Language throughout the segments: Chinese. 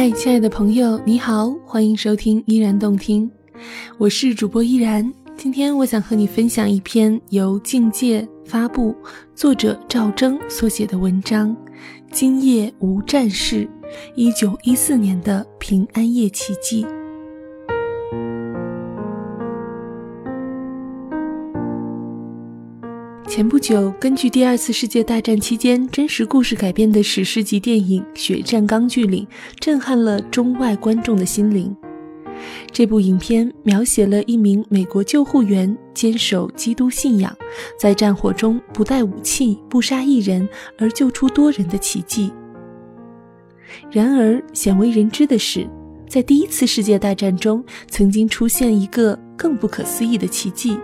嗨，亲爱的朋友，你好，欢迎收听依然动听，我是主播依然。今天我想和你分享一篇由境界发布、作者赵征所写的文章《今夜无战事：一九一四年的平安夜奇迹》。前不久，根据第二次世界大战期间真实故事改编的史诗级电影《血战钢锯岭》震撼了中外观众的心灵。这部影片描写了一名美国救护员坚守基督信仰，在战火中不带武器、不杀一人而救出多人的奇迹。然而，鲜为人知的是，在第一次世界大战中，曾经出现一个更不可思议的奇迹。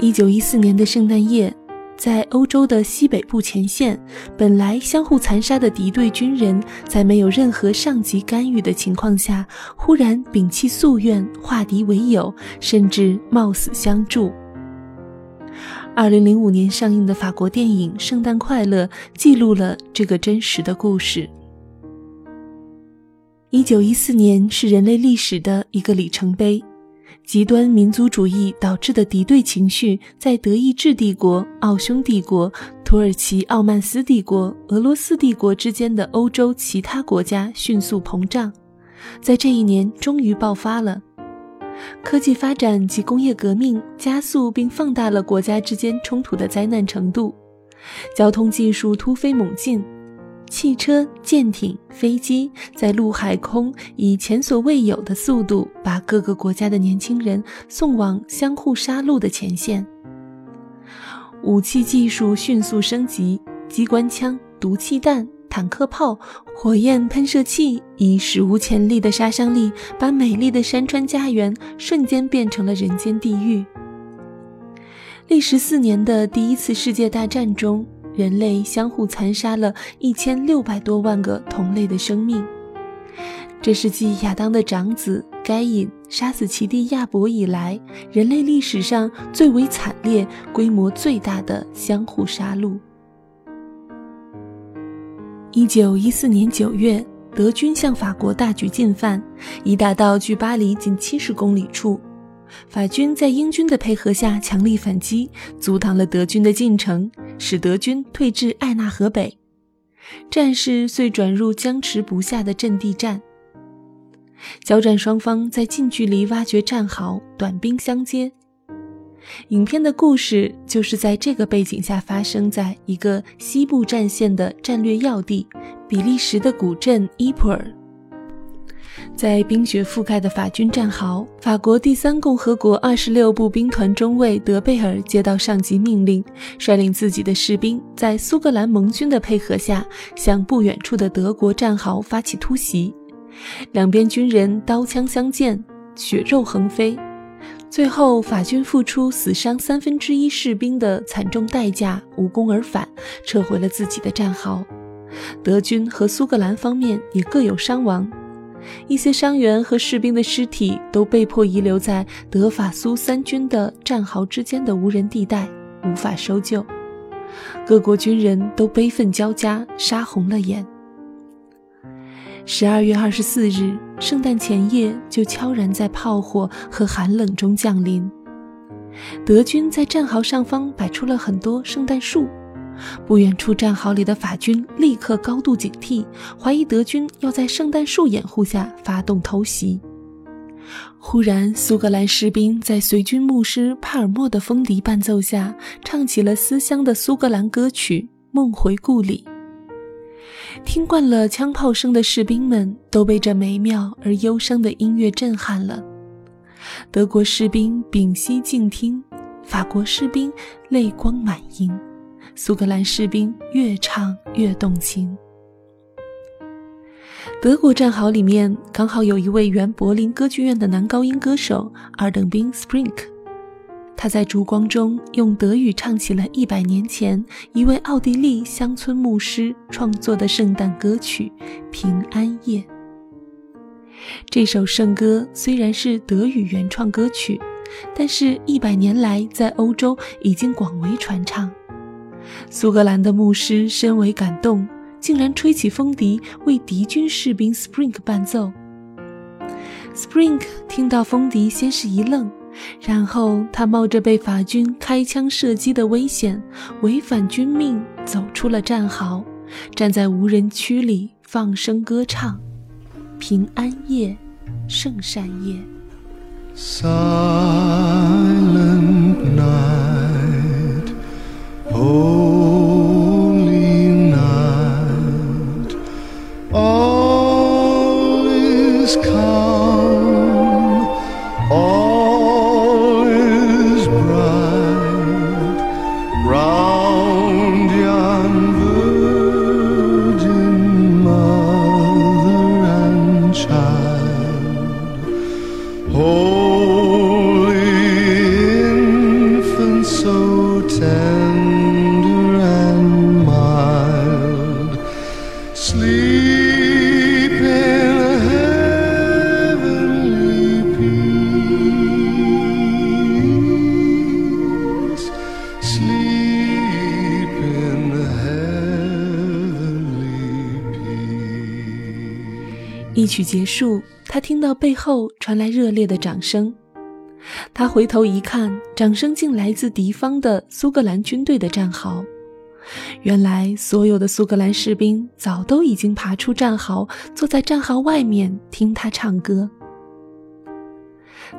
一九一四年的圣诞夜，在欧洲的西北部前线，本来相互残杀的敌对军人，在没有任何上级干预的情况下，忽然摒弃夙愿，化敌为友，甚至冒死相助。二零零五年上映的法国电影《圣诞快乐》记录了这个真实的故事。一九一四年是人类历史的一个里程碑。极端民族主义导致的敌对情绪，在德意志帝国、奥匈帝国、土耳其奥曼斯帝国、俄罗斯帝国之间的欧洲其他国家迅速膨胀，在这一年终于爆发了。科技发展及工业革命加速并放大了国家之间冲突的灾难程度，交通技术突飞猛进。汽车、舰艇、飞机在陆海空以前所未有的速度，把各个国家的年轻人送往相互杀戮的前线。武器技术迅速升级，机关枪、毒气弹、坦克炮、火焰喷射器以史无前例的杀伤力，把美丽的山川家园瞬间变成了人间地狱。历时四年的第一次世界大战中。人类相互残杀了一千六百多万个同类的生命，这是继亚当的长子该隐杀死其弟亚伯以来，人类历史上最为惨烈、规模最大的相互杀戮。一九一四年九月，德军向法国大举进犯，已打到距巴黎仅七十公里处。法军在英军的配合下强力反击，阻挡了德军的进程，使德军退至艾纳河北。战事遂转入僵持不下的阵地战。交战双方在近距离挖掘战壕，短兵相接。影片的故事就是在这个背景下发生在一个西部战线的战略要地——比利时的古镇伊普尔。在冰雪覆盖的法军战壕，法国第三共和国二十六步兵团中尉德贝尔接到上级命令，率领自己的士兵在苏格兰盟军的配合下，向不远处的德国战壕发起突袭。两边军人刀枪相见，血肉横飞。最后，法军付出死伤三分之一士兵的惨重代价，无功而返，撤回了自己的战壕。德军和苏格兰方面也各有伤亡。一些伤员和士兵的尸体都被迫遗留在德法苏三军的战壕之间的无人地带，无法搜救。各国军人都悲愤交加，杀红了眼。十二月二十四日，圣诞前夜就悄然在炮火和寒冷中降临。德军在战壕上方摆出了很多圣诞树。不远处战壕里的法军立刻高度警惕，怀疑德军要在圣诞树掩护下发动偷袭。忽然，苏格兰士兵在随军牧师帕尔默的风笛伴奏下，唱起了思乡的苏格兰歌曲《梦回故里》。听惯了枪炮声的士兵们都被这美妙而忧伤的音乐震撼了。德国士兵屏息静听，法国士兵泪光满盈。苏格兰士兵越唱越动情。德国战壕里面刚好有一位原柏林歌剧院的男高音歌手二等兵 Spring，他在烛光中用德语唱起了一百年前一位奥地利乡村牧师创作的圣诞歌曲《平安夜》。这首圣歌虽然是德语原创歌曲，但是一百年来在欧洲已经广为传唱。苏格兰的牧师深为感动，竟然吹起风笛为敌军士兵 Spring 伴奏。Spring 听到风笛，先是一愣，然后他冒着被法军开枪射击的危险，违反军命，走出了战壕，站在无人区里放声歌唱：“平安夜，圣善夜。” peace. 一曲结束，他听到背后传来热烈的掌声。他回头一看，掌声竟来自敌方的苏格兰军队的战壕。原来，所有的苏格兰士兵早都已经爬出战壕，坐在战壕外面听他唱歌。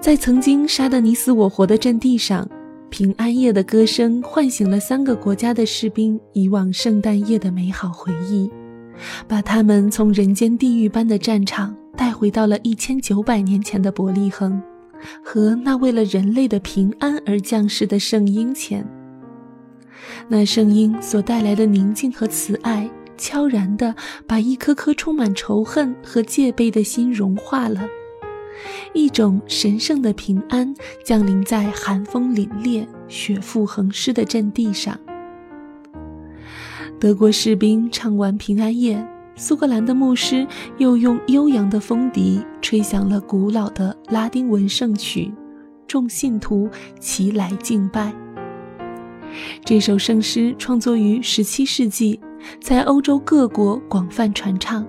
在曾经杀得你死我活的阵地上，平安夜的歌声唤醒了三个国家的士兵以往圣诞夜的美好回忆，把他们从人间地狱般的战场带回到了一千九百年前的伯利恒。和那为了人类的平安而降世的圣婴前，那圣婴所带来的宁静和慈爱，悄然地把一颗颗充满仇恨和戒备的心融化了。一种神圣的平安降临在寒风凛冽、雪覆横尸的阵地上。德国士兵唱完平安夜。苏格兰的牧师又用悠扬的风笛吹响了古老的拉丁文圣曲，众信徒齐来敬拜。这首圣诗创作于17世纪，在欧洲各国广泛传唱。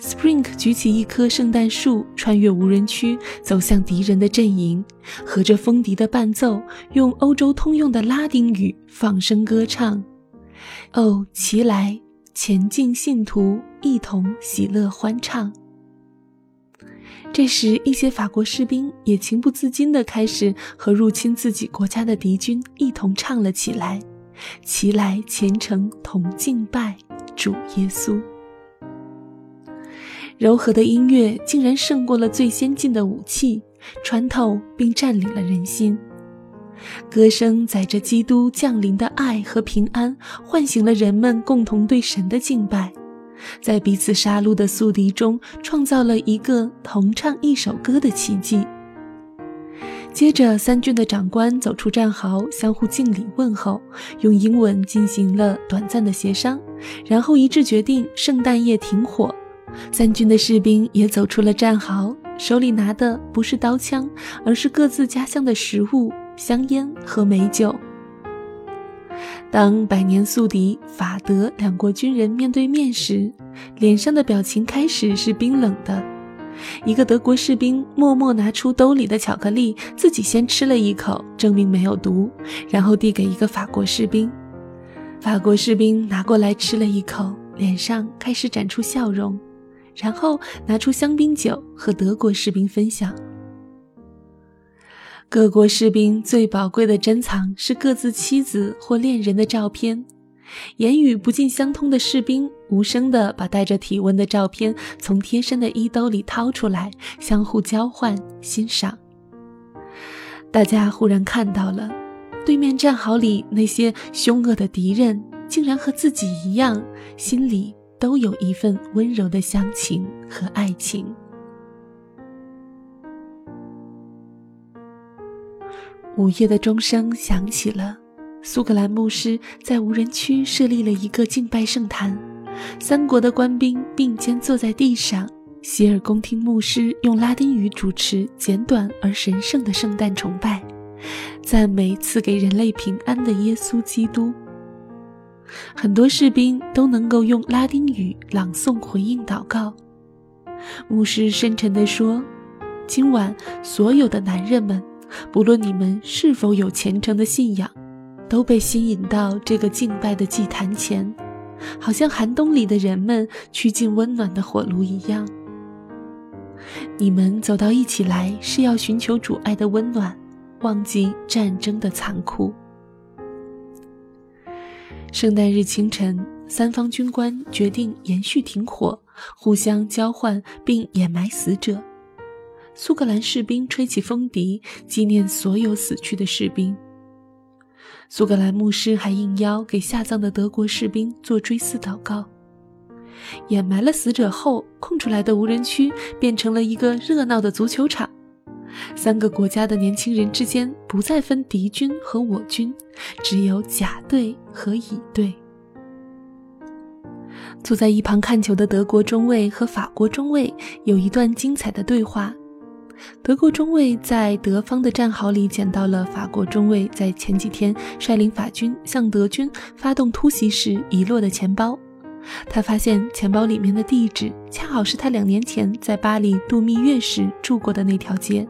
Spring 举起一棵圣诞树，穿越无人区，走向敌人的阵营，和着风笛的伴奏，用欧洲通用的拉丁语放声歌唱：“哦，齐来！”前进，信徒一同喜乐欢唱。这时，一些法国士兵也情不自禁地开始和入侵自己国家的敌军一同唱了起来：“齐来，虔诚同敬拜主耶稣。”柔和的音乐竟然胜过了最先进的武器，穿透并占领了人心。歌声载着基督降临的爱和平安，唤醒了人们共同对神的敬拜，在彼此杀戮的宿敌中创造了一个同唱一首歌的奇迹。接着，三军的长官走出战壕，相互敬礼问候，用英文进行了短暂的协商，然后一致决定圣诞夜停火。三军的士兵也走出了战壕，手里拿的不是刀枪，而是各自家乡的食物。香烟和美酒。当百年宿敌法德两国军人面对面时，脸上的表情开始是冰冷的。一个德国士兵默默拿出兜里的巧克力，自己先吃了一口，证明没有毒，然后递给一个法国士兵。法国士兵拿过来吃了一口，脸上开始展出笑容，然后拿出香槟酒和德国士兵分享。各国士兵最宝贵的珍藏是各自妻子或恋人的照片。言语不尽相通的士兵无声地把带着体温的照片从贴身的衣兜里掏出来，相互交换欣赏。大家忽然看到了，对面战壕里那些凶恶的敌人，竟然和自己一样，心里都有一份温柔的乡情和爱情。午夜的钟声响起了，苏格兰牧师在无人区设立了一个敬拜圣坛，三国的官兵并肩坐在地上，洗耳恭听牧师用拉丁语主持简短而神圣的圣诞崇拜，赞美赐给人类平安的耶稣基督。很多士兵都能够用拉丁语朗诵回应祷告。牧师深沉地说：“今晚所有的男人们，不论你们是否有虔诚的信仰，都被吸引到这个敬拜的祭坛前，好像寒冬里的人们趋近温暖的火炉一样。你们走到一起来，是要寻求主爱的温暖，忘记战争的残酷。”圣诞日清晨，三方军官决定延续停火，互相交换并掩埋死者。苏格兰士兵吹起风笛，纪念所有死去的士兵。苏格兰牧师还应邀给下葬的德国士兵做追思祷告。掩埋了死者后，空出来的无人区变成了一个热闹的足球场。三个国家的年轻人之间不再分敌军和我军，只有甲队和乙队。坐在一旁看球的德国中卫和法国中卫有一段精彩的对话。德国中尉在德方的战壕里捡到了法国中尉在前几天率领法军向德军发动突袭时遗落的钱包。他发现钱包里面的地址恰好是他两年前在巴黎度蜜月时住过的那条街。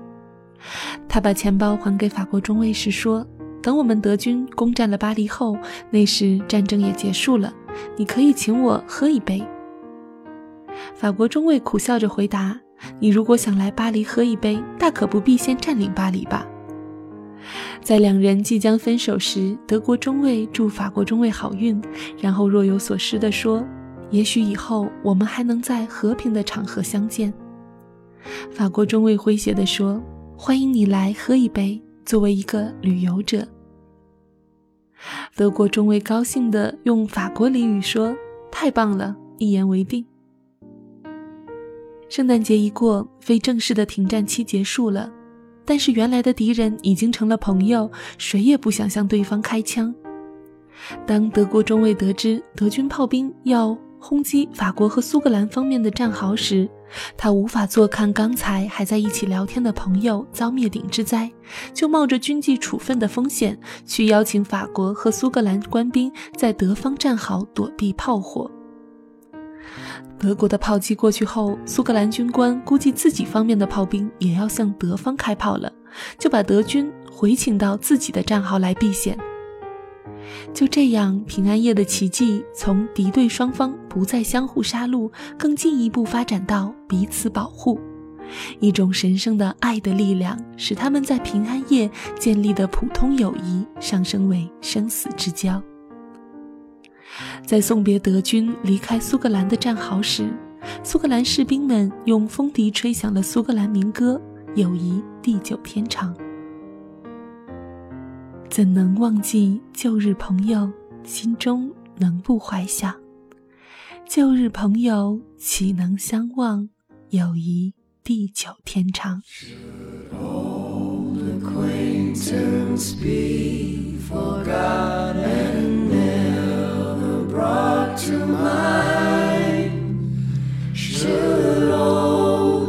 他把钱包还给法国中尉时说：“等我们德军攻占了巴黎后，那时战争也结束了，你可以请我喝一杯。”法国中尉苦笑着回答：“你如果想来巴黎喝一杯，大可不必先占领巴黎吧。”在两人即将分手时，德国中尉祝法国中尉好运，然后若有所思地说：“也许以后我们还能在和平的场合相见。”法国中尉诙谐地说。欢迎你来喝一杯。作为一个旅游者，德国中尉高兴地用法国俚语说：“太棒了，一言为定。”圣诞节一过，非正式的停战期结束了，但是原来的敌人已经成了朋友，谁也不想向对方开枪。当德国中尉得知德军炮兵要轰击法国和苏格兰方面的战壕时，他无法坐看刚才还在一起聊天的朋友遭灭顶之灾，就冒着军纪处分的风险去邀请法国和苏格兰官兵在德方战壕躲避炮火。德国的炮击过去后，苏格兰军官估计自己方面的炮兵也要向德方开炮了，就把德军回请到自己的战壕来避险。就这样，平安夜的奇迹从敌对双方不再相互杀戮，更进一步发展到彼此保护。一种神圣的爱的力量，使他们在平安夜建立的普通友谊上升为生死之交。在送别德军离开苏格兰的战壕时，苏格兰士兵们用风笛吹响了苏格兰民歌：“友谊地久天长。”怎能忘记旧日朋友？心中能不怀想？旧日朋友岂能相忘？友谊地久天长。Rock to mine, should all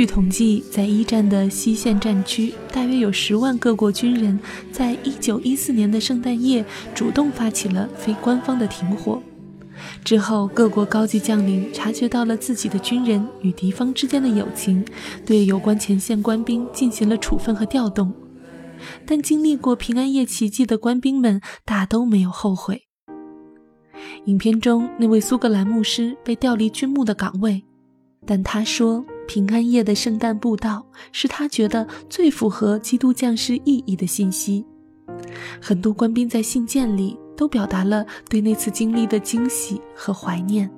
据统计，在一战的西线战区，大约有十万各国军人，在一九一四年的圣诞夜主动发起了非官方的停火。之后，各国高级将领察觉到了自己的军人与敌方之间的友情，对有关前线官兵进行了处分和调动。但经历过平安夜奇迹的官兵们大都没有后悔。影片中那位苏格兰牧师被调离军牧的岗位，但他说。平安夜的圣诞布道是他觉得最符合基督降世意义的信息。很多官兵在信件里都表达了对那次经历的惊喜和怀念。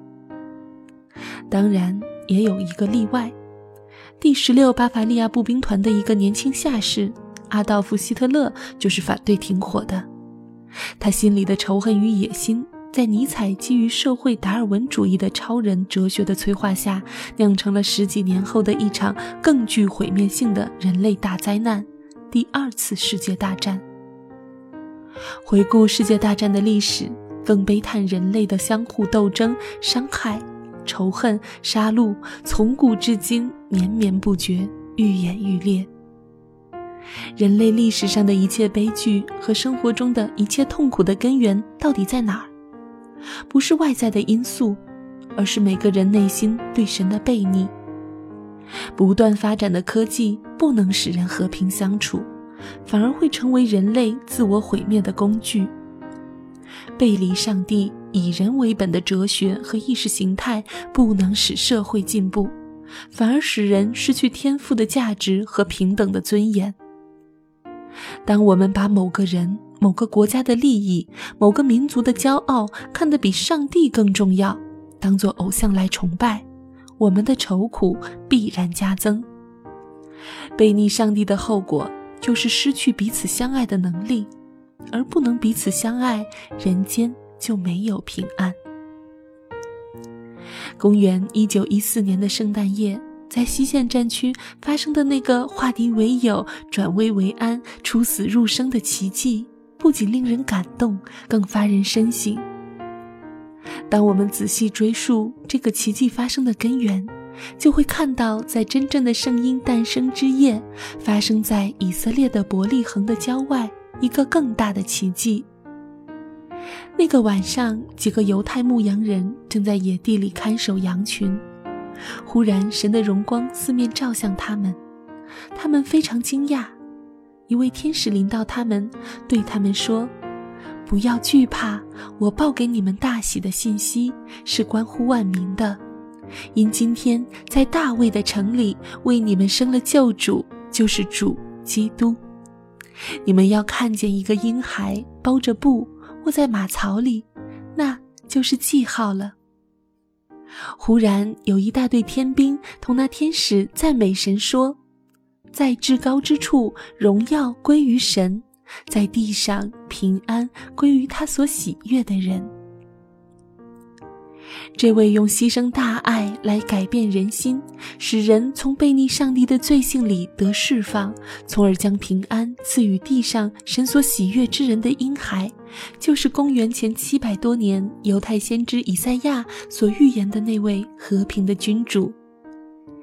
当然，也有一个例外：第十六巴伐利亚步兵团的一个年轻下士阿道夫·希特勒就是反对停火的。他心里的仇恨与野心，在尼采基于社会达尔文主义的超人哲学的催化下，酿成了十几年后的一场更具毁灭性的人类大灾难——第二次世界大战。回顾世界大战的历史，更悲叹人类的相互斗争、伤害、仇恨、杀戮，从古至今绵绵不绝，愈演愈烈。人类历史上的一切悲剧和生活中的一切痛苦的根源到底在哪儿？不是外在的因素，而是每个人内心对神的背逆。不断发展的科技不能使人和平相处，反而会成为人类自我毁灭的工具。背离上帝、以人为本的哲学和意识形态不能使社会进步，反而使人失去天赋的价值和平等的尊严。当我们把某个人、某个国家的利益、某个民族的骄傲看得比上帝更重要，当做偶像来崇拜，我们的愁苦必然加增。背逆上帝的后果就是失去彼此相爱的能力，而不能彼此相爱，人间就没有平安。公元一九一四年的圣诞夜。在西线战区发生的那个化敌为友、转危为安、出死入生的奇迹，不仅令人感动，更发人深省。当我们仔细追溯这个奇迹发生的根源，就会看到，在真正的圣婴诞生之夜，发生在以色列的伯利恒的郊外一个更大的奇迹。那个晚上，几个犹太牧羊人正在野地里看守羊群。忽然，神的荣光四面照向他们，他们非常惊讶。一位天使临到他们，对他们说：“不要惧怕，我报给你们大喜的信息是关乎万民的，因今天在大卫的城里为你们生了救主，就是主基督。你们要看见一个婴孩包着布卧在马槽里，那就是记号了。”忽然有一大队天兵同那天使赞美神说：“在至高之处，荣耀归于神；在地上，平安归于他所喜悦的人。”这位用牺牲大爱来改变人心，使人从背逆上帝的罪性里得释放，从而将平安赐予地上神所喜悦之人的婴孩，就是公元前七百多年犹太先知以赛亚所预言的那位和平的君主。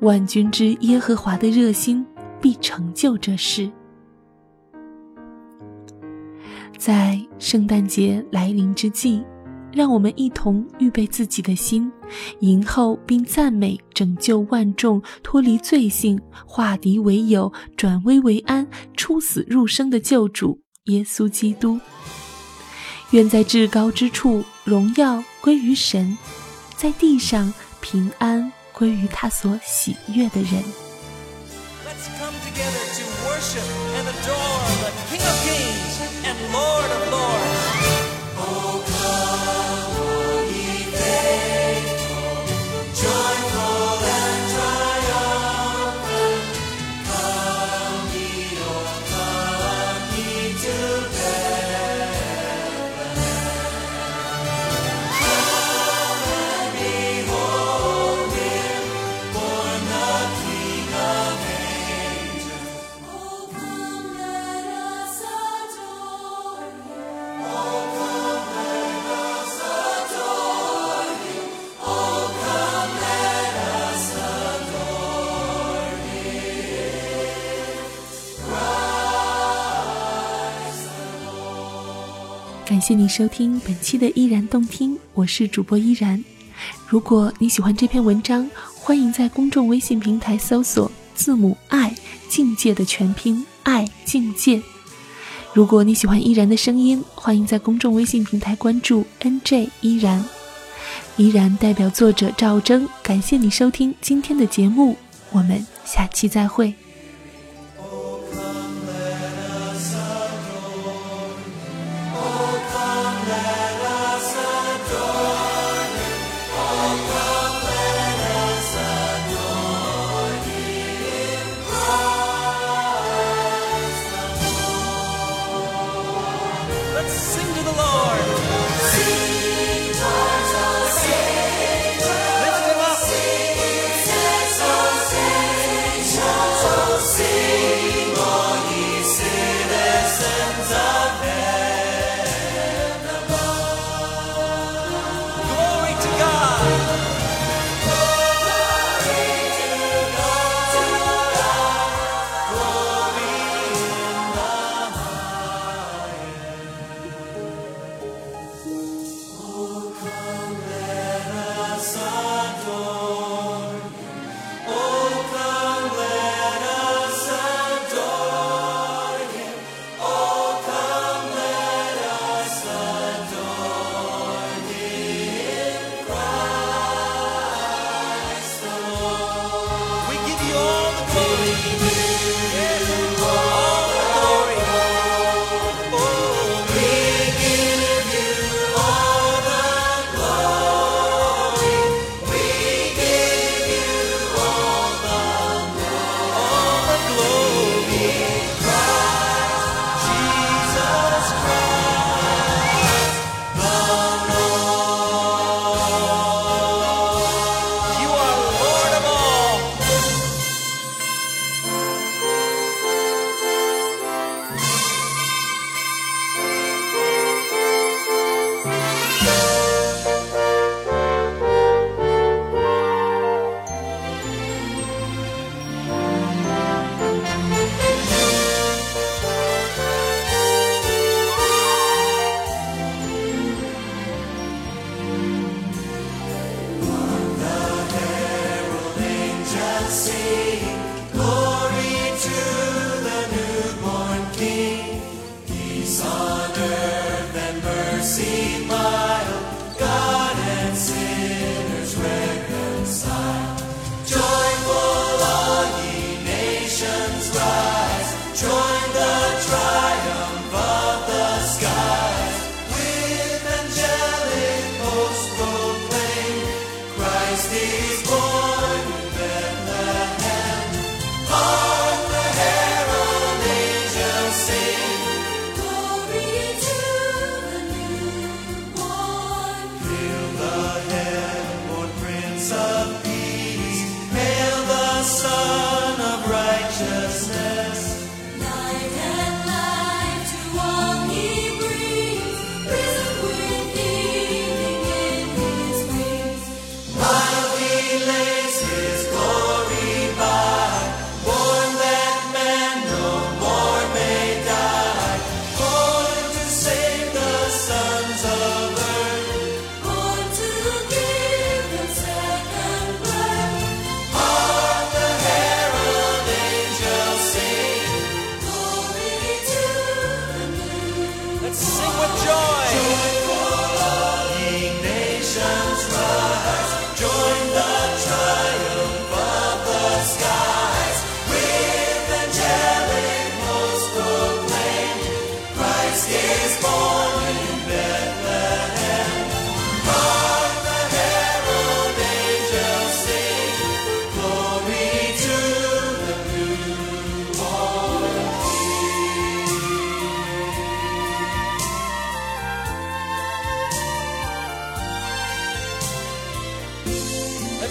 万军之耶和华的热心必成就这事。在圣诞节来临之际，让我们一同预备自己的心，迎候并赞美拯救万众脱离罪性、化敌为友、转危为安、出死入生的救主耶稣基督。愿在至高之处，荣耀归于神；在地上，平安关于他所喜悦的人。谢你收听本期的依然动听，我是主播依然。如果你喜欢这篇文章，欢迎在公众微信平台搜索字母 i 境界的全拼爱境界。如果你喜欢依然的声音，欢迎在公众微信平台关注 NJ 依然。依然代表作者赵征，感谢你收听今天的节目，我们下期再会。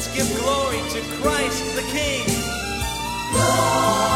Let's give glory to Christ the King. Glory.